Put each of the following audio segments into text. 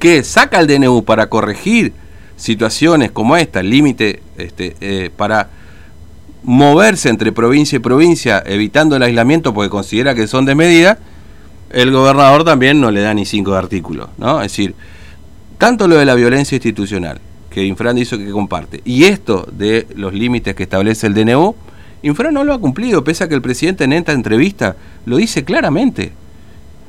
que saca el DNU para corregir situaciones como esta, el límite este, eh, para moverse entre provincia y provincia, evitando el aislamiento porque considera que son de medida, el gobernador también no le da ni cinco artículos, ¿no? Es decir, tanto lo de la violencia institucional, que Infran dice que comparte, y esto de los límites que establece el DNU, Infran no lo ha cumplido, pese a que el presidente en esta entrevista lo dice claramente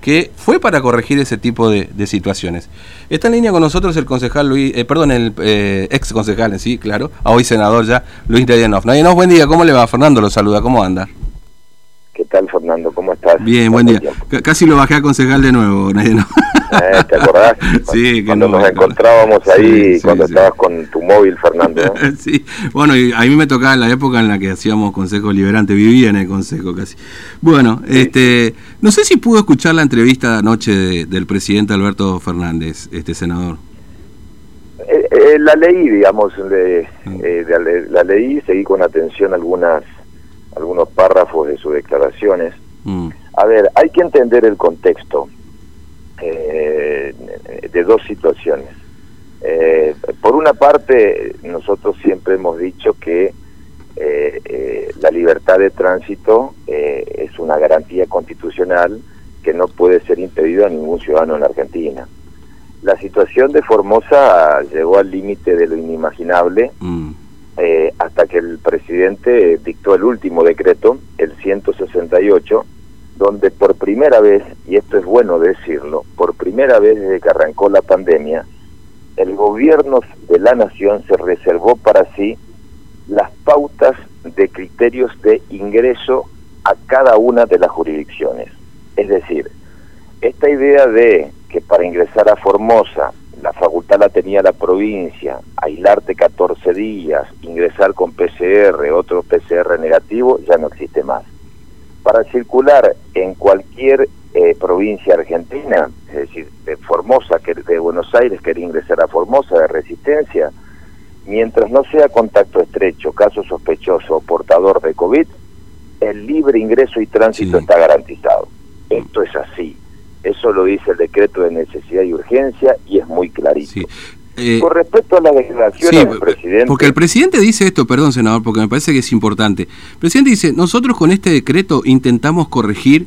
que fue para corregir ese tipo de, situaciones. Está en línea con nosotros el concejal Luis, eh, perdón, el eh, ex concejal en sí, claro, hoy senador ya, Luis Nayenov. Nayenov, buen día, ¿cómo le va? Fernando lo saluda, ¿cómo anda? ¿Qué tal, Fernando? ¿Cómo estás? Bien, buen día. Casi lo bajé a concejal de nuevo, Nayenov. Eh, ¿Te acordás? Sí, cuando nos encontrábamos ahí, cuando estabas con tu móvil, Fernando. sí, bueno, y a mí me tocaba la época en la que hacíamos Consejo Liberante, vivía en el Consejo casi. Bueno, este, no sé si pudo escuchar la entrevista anoche del presidente Alberto Fernández, este senador. Eh, eh, la leí, digamos, de, mm. la, leí, seguí con atención algunas algunos párrafos de sus declaraciones. Mm. A ver, hay que entender el contexto eh, de dos situaciones. Eh, por una parte, nosotros siempre hemos dicho que eh, la libertad de tránsito es una garantía constitucional que no puede ser impedida a ningún ciudadano en la Argentina. La situación de Formosa llegó al límite de lo inimaginable mm. hasta que el presidente dictó el último decreto, el 168, donde por primera vez, y esto es bueno decirlo, por primera vez desde que arrancó la pandemia, el gobierno de la nación se reservó para sí las pautas de criterios de ingreso a cada una de las jurisdicciones. Es decir, esta idea de que para ingresar a Formosa la facultad la tenía la provincia, aislarte 14 días, ingresar con PCR, otro PCR negativo, ya no existe más para circular en cualquier eh, provincia argentina, es decir, de Formosa, que de Buenos Aires quiere ingresar a Formosa de Resistencia, mientras no sea contacto estrecho, caso sospechoso o portador de COVID, el libre ingreso y tránsito está garantizado. Esto es así. Eso lo dice el decreto de necesidad y urgencia y es muy clarito. Eh, Con respecto a las declaraciones del presidente. Porque el presidente dice esto, perdón, senador, porque me parece que es importante. El presidente dice: Nosotros con este decreto intentamos corregir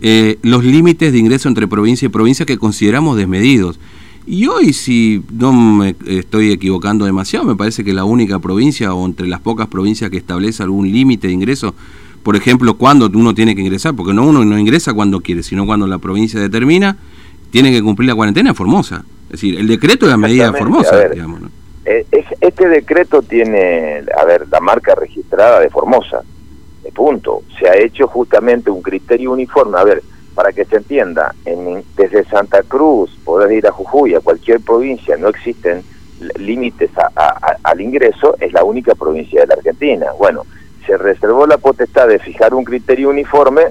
eh, los límites de ingreso entre provincia y provincia que consideramos desmedidos. Y hoy, si no me estoy equivocando demasiado, me parece que la única provincia o entre las pocas provincias que establece algún límite de ingreso, por ejemplo, cuando uno tiene que ingresar, porque no uno no ingresa cuando quiere, sino cuando la provincia determina, tiene que cumplir la cuarentena en Formosa. Es decir, el decreto de la medida Formosa, digamos. Eh, este decreto tiene, a ver, la marca registrada de Formosa, de punto. Se ha hecho justamente un criterio uniforme. A ver, para que se entienda, en, desde Santa Cruz, poder ir a Jujuy, a cualquier provincia, no existen límites al ingreso, es la única provincia de la Argentina. Bueno, se reservó la potestad de fijar un criterio uniforme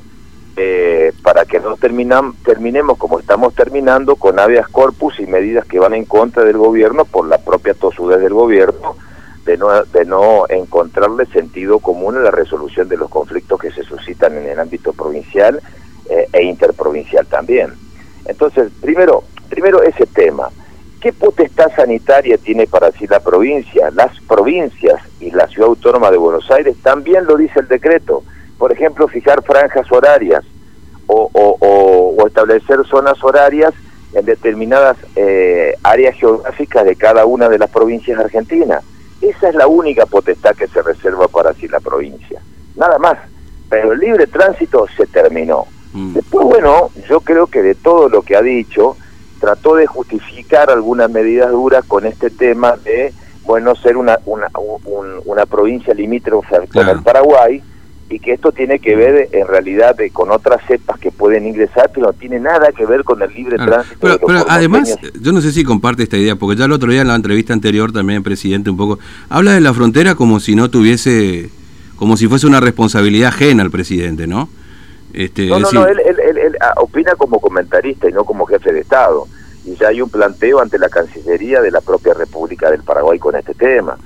eh, para que no terminan, terminemos como estamos terminando con habeas corpus y medidas que van en contra del gobierno por la propia tosudez del gobierno de no, de no encontrarle sentido común en la resolución de los conflictos que se suscitan en el ámbito provincial eh, e interprovincial también. Entonces, primero, primero ese tema. ¿Qué potestad sanitaria tiene para sí la provincia? Las provincias y la ciudad autónoma de Buenos Aires también lo dice el decreto por ejemplo, fijar franjas horarias o, establecer zonas horarias en determinadas eh, áreas geográficas de cada una de las provincias argentinas. Esa es la única potestad que se reserva para sí la provincia. Nada más. Pero el libre tránsito se terminó. Mm. Después, bueno, yo creo que de todo lo que ha dicho, trató de justificar algunas medidas duras con este tema de, bueno, ser una, una, una provincia limítrofe con el Paraguay, y que esto tiene que ver en realidad con otras cepas que pueden ingresar, pero no tiene nada que ver con el libre tránsito. Pero, además, yo no sé si comparte esta idea, porque ya el otro día en la entrevista anterior también el presidente un poco habla de la frontera como si no tuviese, como si fuese una responsabilidad ajena al presidente, ¿no? Este, no, no, no, él, él, ah, opina como comentarista y no como jefe de Estado. Y ya hay un planteo ante la Cancillería de la propia República del Paraguay con este tema.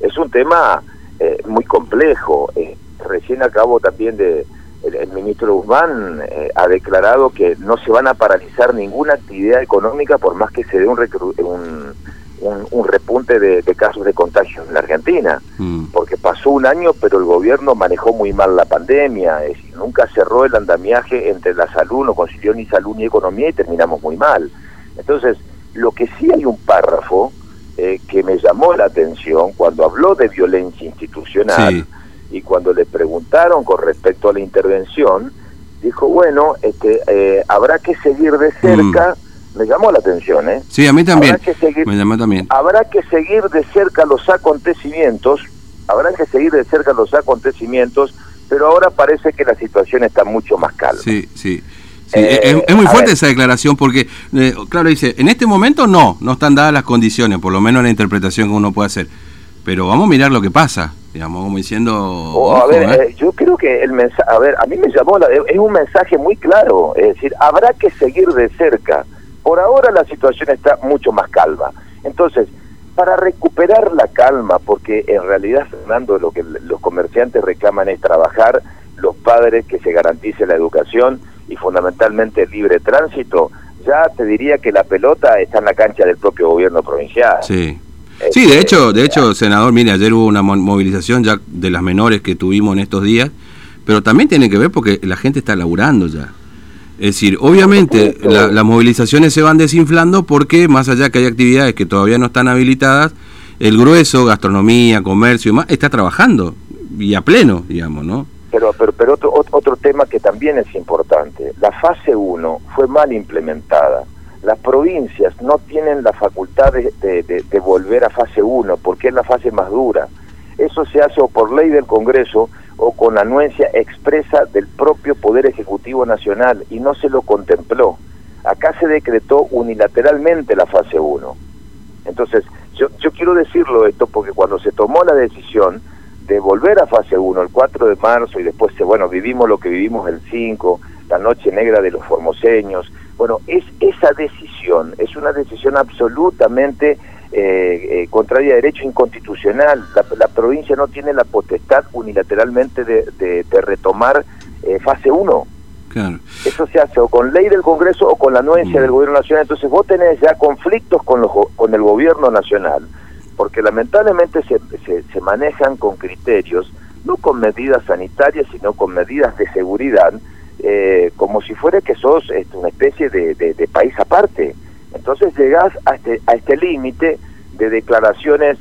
Es un tema eh, muy complejo. Eh, recién acabo también de, el, ministro Guzmán eh, ha declarado que no se van a paralizar ninguna actividad económica por más que se dé un, un, un, repunte de, casos de contagio en la Argentina, mm. porque pasó un año pero el gobierno manejó muy mal la pandemia, es decir, nunca cerró el andamiaje entre la salud, no consiguió ni salud ni economía y terminamos muy mal. Entonces, lo que sí hay un párrafo eh, que me llamó la atención cuando habló de violencia institucional y cuando le preguntaron con respecto a la intervención, dijo, bueno, este, eh, habrá que seguir de cerca, mm. me llamó la atención, ¿eh? Sí, a mí también, me llamó también. Habrá que seguir de cerca los acontecimientos, habrá que seguir de cerca los acontecimientos, pero ahora parece que la situación está mucho más calma. Sí, sí. Eh, es, muy fuerte esa declaración porque, eh, claro, dice, en este momento no, no están dadas las condiciones, por lo menos la interpretación que uno puede hacer. Pero vamos a mirar lo que pasa, digamos, como diciendo... Oh, a ver, ¿eh? yo creo que el mensaje, a ver, a mí me llamó, la, es un mensaje muy claro, es decir, habrá que seguir de cerca. Por ahora la situación está mucho más calma. Entonces, para recuperar la calma, porque en realidad, Fernando, lo que los comerciantes reclaman es trabajar, los padres que se garantice la educación, y fundamentalmente libre tránsito, ya te diría que la pelota está en la cancha del propio gobierno provincial. Sí. Sí, de hecho, de hecho, senador, mire, ayer hubo una movilización ya de las menores que tuvimos en estos días, pero también tiene que ver porque la gente está laburando ya. Es decir, obviamente las movilizaciones se van desinflando porque más allá que hay actividades que todavía no están habilitadas, el grueso, gastronomía, comercio y más, está trabajando y a pleno, digamos, ¿no? Pero, pero, pero otro, otro tema que también es importante, la fase 1 fue mal implementada. Las provincias no tienen la facultad de, de, volver a fase 1 porque es la fase más dura. Eso se hace o por ley del Congreso o con anuencia expresa del propio Poder Ejecutivo Nacional y no se lo contempló. Acá se decretó unilateralmente la fase 1. Entonces, yo, yo quiero decirlo esto porque cuando se tomó la decisión, de volver a fase 1 el 4 de marzo y después, bueno, vivimos lo que vivimos el 5, la noche negra de los formoseños. Bueno, es esa decisión, es una decisión absolutamente eh, eh, contraria a derecho inconstitucional. La, provincia no tiene la potestad unilateralmente de, retomar eh, fase 1. Eso se hace o con ley del Congreso o con la anuencia mm. del Gobierno Nacional. Entonces vos tenés ya conflictos con, los, con el Gobierno Nacional porque lamentablemente se, se, manejan con criterios, no con medidas sanitarias, sino con medidas de seguridad, eh, como si fuera que sos este, una especie de, de, país aparte. Entonces llegás a este, a este límite de declaraciones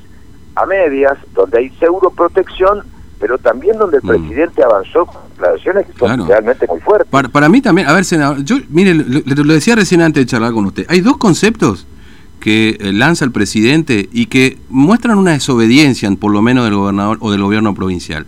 a medias, donde hay protección, pero también donde el mm. presidente avanzó con declaraciones que son realmente muy fuertes. Para, mí también, a ver, senador, yo, mire, lo, lo decía recién antes de charlar con usted, hay dos conceptos que eh, lanza el presidente y que muestran una desobediencia, por lo menos del gobernador o del gobierno provincial.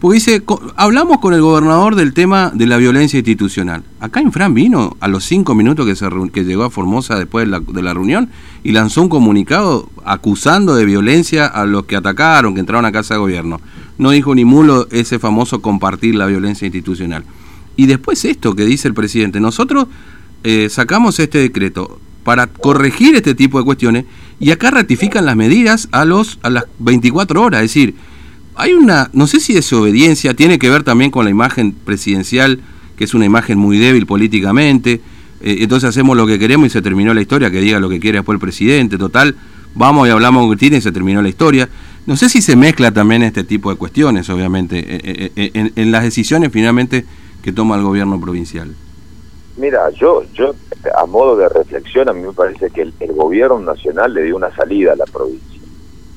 Porque dice, hablamos con el gobernador del tema de la violencia institucional. Acá Infran vino a los cinco minutos que, se, que llegó a Formosa después de la, de la, reunión y lanzó un comunicado acusando de violencia a los que atacaron, que entraron a casa de gobierno. No dijo ni mulo ese famoso compartir la violencia institucional. Y después esto que dice el presidente, nosotros eh, sacamos este decreto, para corregir este tipo de cuestiones y acá ratifican las medidas a los a las 24 horas, es decir, hay una no sé si desobediencia tiene que ver también con la imagen presidencial, que es una imagen muy débil políticamente. Eh, entonces hacemos lo que queremos y se terminó la historia, que diga lo que quiere después el presidente, total, vamos y hablamos con Cristina y se terminó la historia. No sé si se mezcla también este tipo de cuestiones, obviamente, eh, eh, en las decisiones finalmente que toma el gobierno provincial. Mira, yo, yo a modo de reflexión, a mí me parece que el, gobierno nacional le dio una salida a la provincia.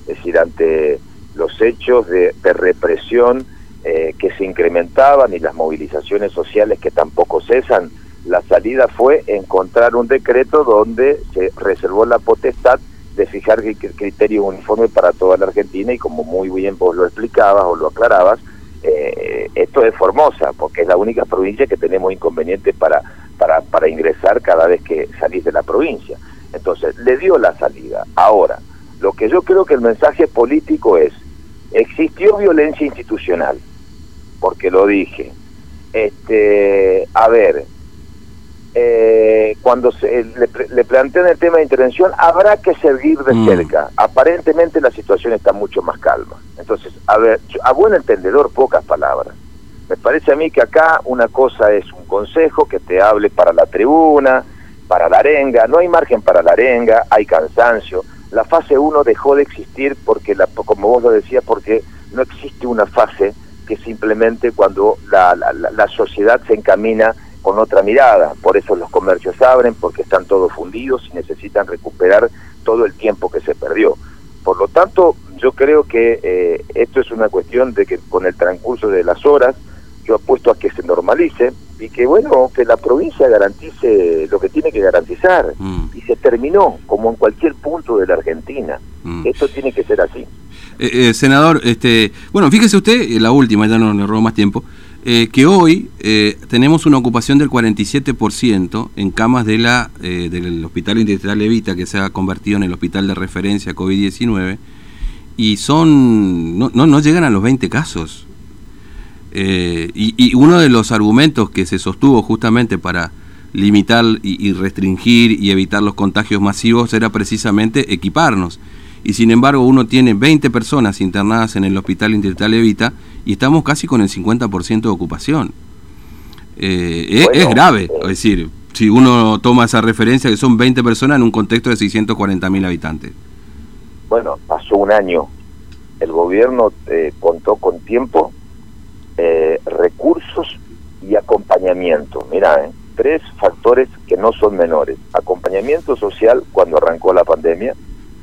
Es decir, ante los hechos de, represión eh, que se incrementaban y las movilizaciones sociales que tampoco cesan, la salida fue encontrar un decreto donde se reservó la potestad de fijar criterios uniformes para toda la Argentina y como muy bien vos lo explicabas o lo aclarabas, eh, esto es Formosa, porque es la única provincia que tenemos inconvenientes para para, para ingresar cada vez que salís de la provincia. Entonces, le dio la salida. Ahora, lo que yo creo que el mensaje político es, existió violencia institucional, porque lo dije. Este, a ver, eh, cuando se, le, le, plantean el tema de intervención, habrá que seguir de mm. cerca. Aparentemente la situación está mucho más calma. Entonces, a ver, a buen entendedor, pocas palabras. Parece a mí que acá una cosa es un consejo que te hable para la tribuna, para la arenga, no hay margen para la arenga, hay cansancio. La fase 1 dejó de existir porque, la, como vos lo decías, porque no existe una fase que simplemente cuando la, la, la sociedad se encamina con otra mirada. Por eso los comercios abren, porque están todos fundidos y necesitan recuperar todo el tiempo que se perdió. Por lo tanto, yo creo que eh, esto es una cuestión de que con el transcurso de las horas, yo apuesto a que se normalice y que, bueno, que la provincia garantice lo que tiene que garantizar. Mm. Y se terminó, como en cualquier punto de la Argentina. Mm. Esto tiene que ser así. Eh, eh, senador, este, bueno, fíjese usted, la última, ya no le robo más tiempo, eh, que hoy eh, tenemos una ocupación del 47% en camas de la, eh, del Hospital Industrial Levita, que se ha convertido en el hospital de referencia COVID-19, y son no, no, llegan a los 20 casos. Y, uno de los argumentos que se sostuvo justamente para limitar y restringir y evitar los contagios masivos era precisamente equiparnos y sin embargo uno tiene 20 personas internadas en el Hospital Intertal Evita y estamos casi con el 50% de ocupación. Eh, es, grave, eh, es decir, si uno toma esa referencia que son 20 personas en un contexto de 640 mil habitantes. Bueno, pasó un año, el gobierno eh, contó con tiempo, recursos y acompañamiento. Mira, tres factores que no son menores. Acompañamiento social cuando arrancó la pandemia,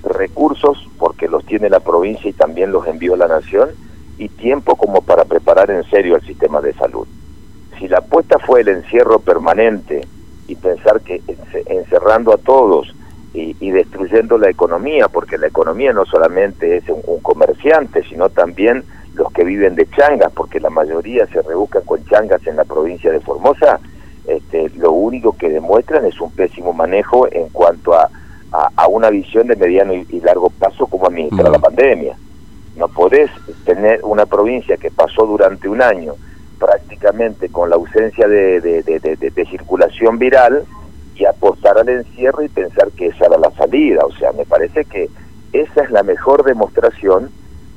recursos, porque los tiene la provincia y también los envió la nación, y tiempo como para preparar en serio el sistema de salud. Si la apuesta fue el encierro permanente y pensar que encerrando a todos y, destruyendo la economía, porque la economía no solamente es un, comerciante, sino también que viven de changas, porque la mayoría se rebuscan con changas en la provincia de Formosa, este, lo único que demuestran es un pésimo manejo en cuanto a a, una visión de mediano y, largo plazo como administrar la pandemia. No podés tener una provincia que pasó durante un año prácticamente con la ausencia de, de, circulación viral y apostar al encierro y pensar que esa era la salida. O sea, me parece que esa es la mejor demostración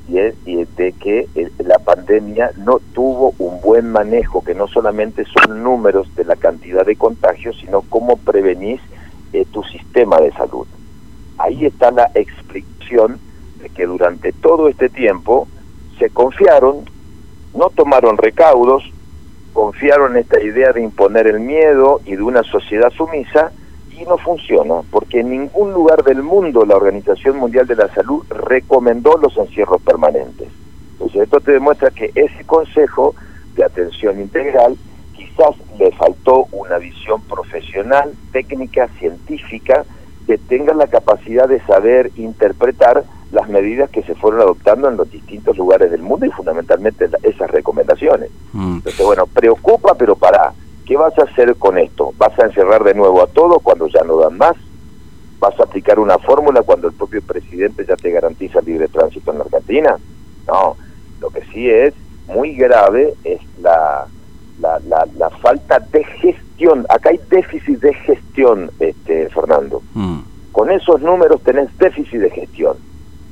y es, de que la pandemia no tuvo un buen manejo, que no solamente son números de la cantidad de contagios, sino cómo prevenís eh, tu sistema de salud. Ahí está la explicación de que durante todo este tiempo se confiaron, no tomaron recaudos, confiaron en esta idea de imponer el miedo y de una sociedad sumisa y no funciona, porque en ningún lugar del mundo la Organización Mundial de la Salud recomendó los encierros permanentes. Entonces esto te demuestra que ese consejo de atención integral quizás le faltó una visión profesional, técnica, científica, que tenga la capacidad de saber interpretar las medidas que se fueron adoptando en los distintos lugares del mundo y fundamentalmente esas recomendaciones. Mm. Entonces, bueno, preocupa, pero para, ¿qué vas a hacer con esto? ¿Vas a encerrar de nuevo a todos cuando ya no dan más? ¿Vas a aplicar una fórmula cuando el propio presidente ya te garantiza libre tránsito en la Argentina? No, lo que sí es muy grave es la, la, la, falta de gestión. Acá hay déficit de gestión, este, Fernando. Mm. Con esos números tenés déficit de gestión.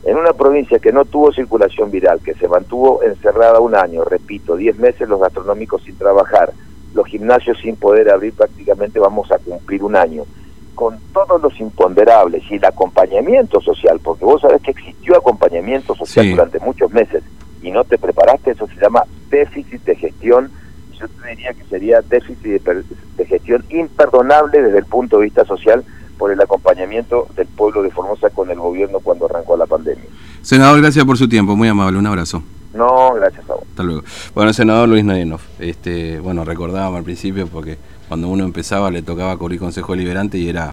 En una provincia que no tuvo circulación viral, que se mantuvo encerrada un año, repito, 10 meses los gastronómicos sin trabajar, los gimnasios sin poder abrir prácticamente vamos a cumplir un año. Con todos los imponderables y el acompañamiento social, porque vos sabés que existió acompañamiento social durante muchos meses y no te preparaste, eso se llama déficit de gestión yo te diría que sería déficit de, gestión imperdonable desde el punto de vista social por el acompañamiento del pueblo de Formosa con el gobierno cuando arrancó la pandemia. Senador, gracias por su tiempo, muy amable, un abrazo. No, gracias. Hasta luego. Bueno, senador Luis Nadinov, este, bueno, recordábamos al principio porque cuando uno empezaba le tocaba cubrir Consejo Liberante y era